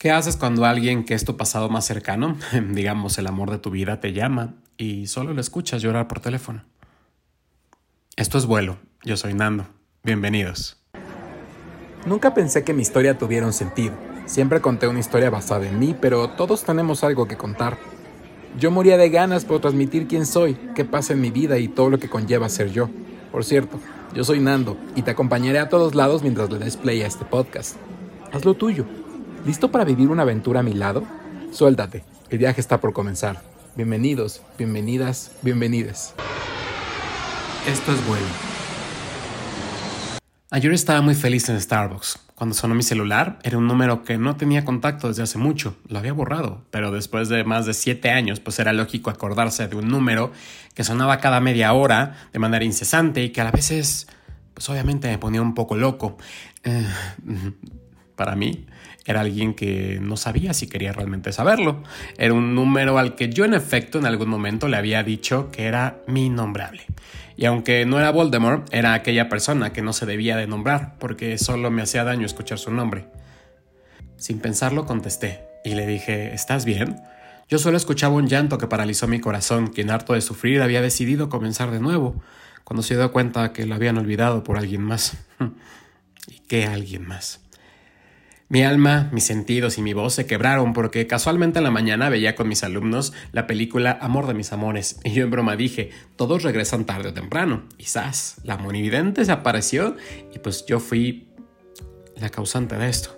¿Qué haces cuando alguien que es tu pasado más cercano, digamos el amor de tu vida, te llama y solo lo escuchas llorar por teléfono? Esto es vuelo. Yo soy Nando. Bienvenidos. Nunca pensé que mi historia tuviera un sentido. Siempre conté una historia basada en mí, pero todos tenemos algo que contar. Yo moría de ganas por transmitir quién soy, qué pasa en mi vida y todo lo que conlleva ser yo. Por cierto, yo soy Nando y te acompañaré a todos lados mientras le des play a este podcast. Haz lo tuyo. ¿Listo para vivir una aventura a mi lado? Suéltate, el viaje está por comenzar. Bienvenidos, bienvenidas, bienvenides. Esto es vuelo. Ayer estaba muy feliz en Starbucks. Cuando sonó mi celular, era un número que no tenía contacto desde hace mucho. Lo había borrado, pero después de más de siete años, pues era lógico acordarse de un número que sonaba cada media hora de manera incesante y que a veces, pues obviamente me ponía un poco loco. Eh, para mí, era alguien que no sabía si quería realmente saberlo. Era un número al que yo en efecto en algún momento le había dicho que era mi nombrable. Y aunque no era Voldemort, era aquella persona que no se debía de nombrar, porque solo me hacía daño escuchar su nombre. Sin pensarlo contesté y le dije, ¿estás bien? Yo solo escuchaba un llanto que paralizó mi corazón, quien harto de sufrir había decidido comenzar de nuevo, cuando se dio cuenta que lo habían olvidado por alguien más. ¿Y qué alguien más? Mi alma, mis sentidos y mi voz se quebraron porque casualmente en la mañana veía con mis alumnos la película Amor de mis amores y yo en broma dije, todos regresan tarde o temprano. ¡zas! La monividente se apareció y pues yo fui la causante de esto.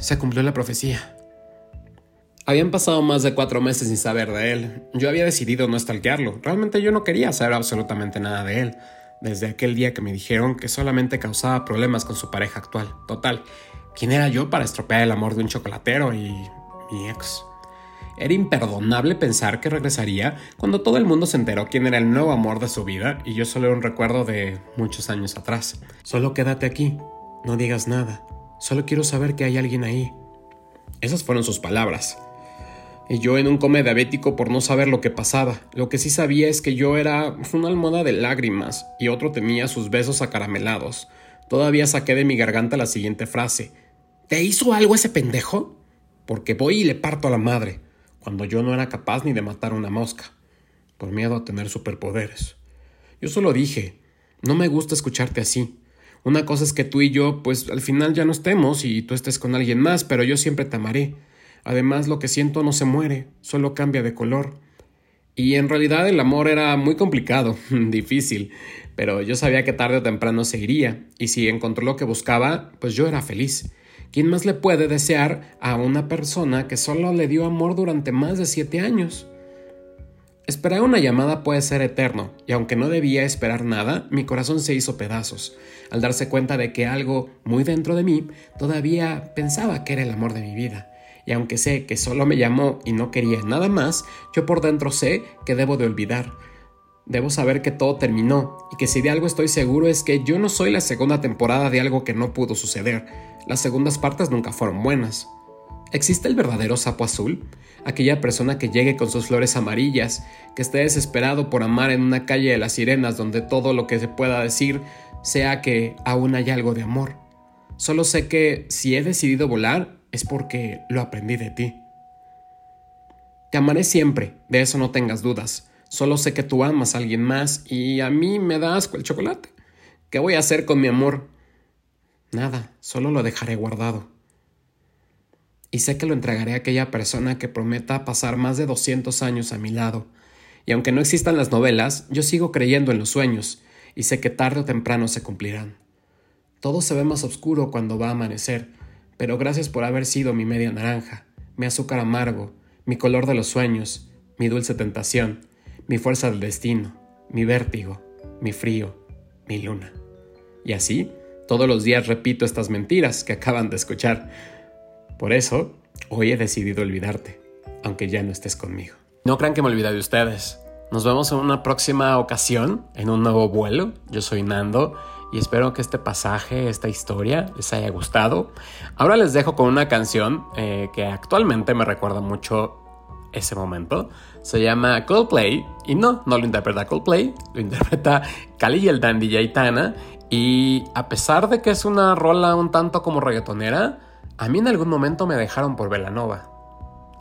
Se cumplió la profecía. Habían pasado más de cuatro meses sin saber de él. Yo había decidido no estalquearlo. Realmente yo no quería saber absolutamente nada de él desde aquel día que me dijeron que solamente causaba problemas con su pareja actual. Total, ¿quién era yo para estropear el amor de un chocolatero y mi ex? Era imperdonable pensar que regresaría cuando todo el mundo se enteró quién era el nuevo amor de su vida y yo solo era un recuerdo de muchos años atrás. Solo quédate aquí, no digas nada, solo quiero saber que hay alguien ahí. Esas fueron sus palabras y yo en un come diabético por no saber lo que pasaba. Lo que sí sabía es que yo era una almohada de lágrimas y otro temía sus besos acaramelados. Todavía saqué de mi garganta la siguiente frase. ¿Te hizo algo ese pendejo? Porque voy y le parto a la madre, cuando yo no era capaz ni de matar una mosca, por miedo a tener superpoderes. Yo solo dije, no me gusta escucharte así. Una cosa es que tú y yo, pues al final ya no estemos y tú estés con alguien más, pero yo siempre te amaré. Además, lo que siento no se muere, solo cambia de color. Y en realidad el amor era muy complicado, difícil, pero yo sabía que tarde o temprano se iría, y si encontró lo que buscaba, pues yo era feliz. ¿Quién más le puede desear a una persona que solo le dio amor durante más de siete años? Esperar una llamada puede ser eterno, y aunque no debía esperar nada, mi corazón se hizo pedazos, al darse cuenta de que algo muy dentro de mí todavía pensaba que era el amor de mi vida y aunque sé que solo me llamó y no quería nada más, yo por dentro sé que debo de olvidar. Debo saber que todo terminó y que si de algo estoy seguro es que yo no soy la segunda temporada de algo que no pudo suceder. Las segundas partes nunca fueron buenas. ¿Existe el verdadero sapo azul? Aquella persona que llegue con sus flores amarillas, que esté desesperado por amar en una calle de las sirenas donde todo lo que se pueda decir sea que aún hay algo de amor. Solo sé que si he decidido volar, es porque lo aprendí de ti. Te amaré siempre, de eso no tengas dudas. Solo sé que tú amas a alguien más y a mí me da asco el chocolate. ¿Qué voy a hacer con mi amor? Nada, solo lo dejaré guardado. Y sé que lo entregaré a aquella persona que prometa pasar más de 200 años a mi lado. Y aunque no existan las novelas, yo sigo creyendo en los sueños y sé que tarde o temprano se cumplirán. Todo se ve más oscuro cuando va a amanecer, pero gracias por haber sido mi media naranja, mi azúcar amargo, mi color de los sueños, mi dulce tentación, mi fuerza del destino, mi vértigo, mi frío, mi luna. Y así, todos los días repito estas mentiras que acaban de escuchar. Por eso, hoy he decidido olvidarte, aunque ya no estés conmigo. No crean que me olvide de ustedes. Nos vemos en una próxima ocasión, en un nuevo vuelo. Yo soy Nando y espero que este pasaje, esta historia les haya gustado. Ahora les dejo con una canción eh, que actualmente me recuerda mucho ese momento. Se llama Coldplay y no, no lo interpreta Coldplay, lo interpreta Cali y el Dandy Yaitana y a pesar de que es una rola un tanto como reggaetonera, A mí en algún momento me dejaron por Velanova.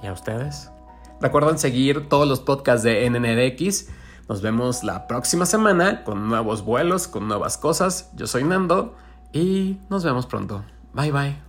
¿Y a ustedes? Recuerden seguir todos los podcasts de NNDX. Nos vemos la próxima semana con nuevos vuelos, con nuevas cosas. Yo soy Nando y nos vemos pronto. Bye bye.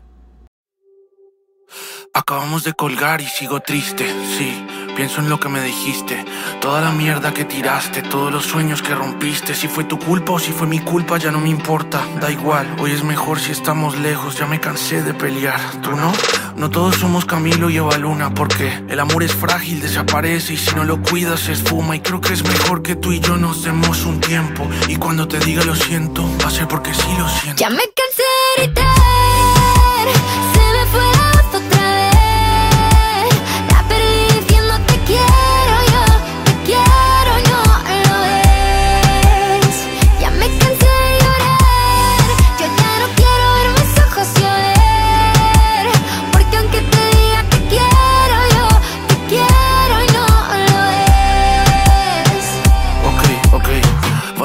Acabamos de colgar y sigo triste, sí. Pienso en lo que me dijiste, toda la mierda que tiraste, todos los sueños que rompiste. Si fue tu culpa o si fue mi culpa, ya no me importa, da igual. Hoy es mejor si estamos lejos, ya me cansé de pelear. ¿Tú no? No todos somos Camilo y Luna, porque el amor es frágil, desaparece y si no lo cuidas se esfuma. Y creo que es mejor que tú y yo nos demos un tiempo. Y cuando te diga lo siento, va a ser porque sí lo siento. Ya me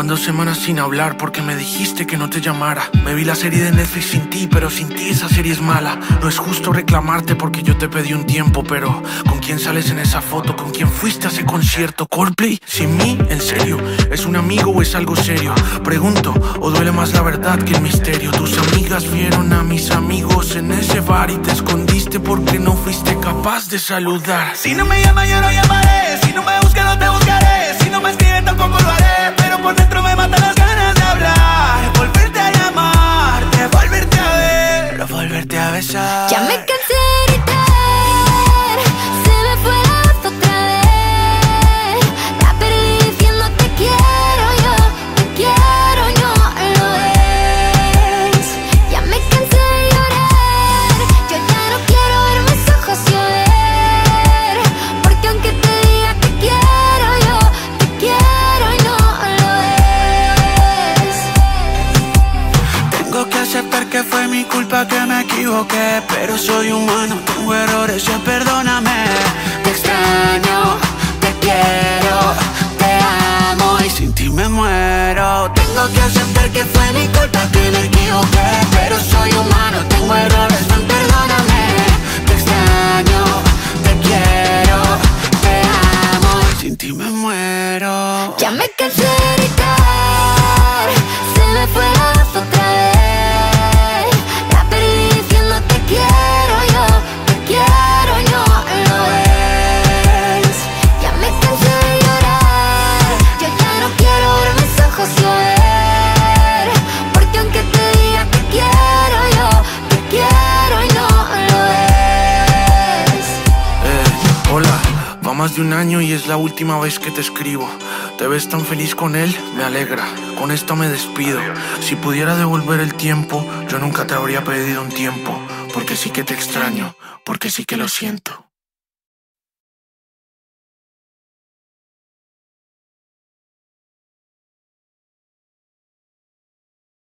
Van dos semanas sin hablar porque me dijiste que no te llamara. Me vi la serie de Netflix sin ti, pero sin ti esa serie es mala. No es justo reclamarte porque yo te pedí un tiempo, pero ¿con quién sales en esa foto? ¿Con quién fuiste a ese concierto? ¿Coldplay? ¿Sin mí? ¿En serio? ¿Es un amigo o es algo serio? Pregunto, ¿o duele más la verdad que el misterio? Tus amigas vieron a mis amigos en ese bar y te escondiste porque no fuiste capaz de saludar. Si no me llama yo no llamaré Si no me fue mi culpa que me equivoqué Pero soy humano, tengo errores, ya perdóname. Te extraño, te quiero, te amo Y sin ti me muero. Tengo que aceptar que fue mi culpa que me equivoqué Pero soy humano, más de un año y es la última vez que te escribo. Te ves tan feliz con él, me alegra. Con esto me despido. Si pudiera devolver el tiempo, yo nunca te habría pedido un tiempo. Porque sí que te extraño, porque sí que lo siento.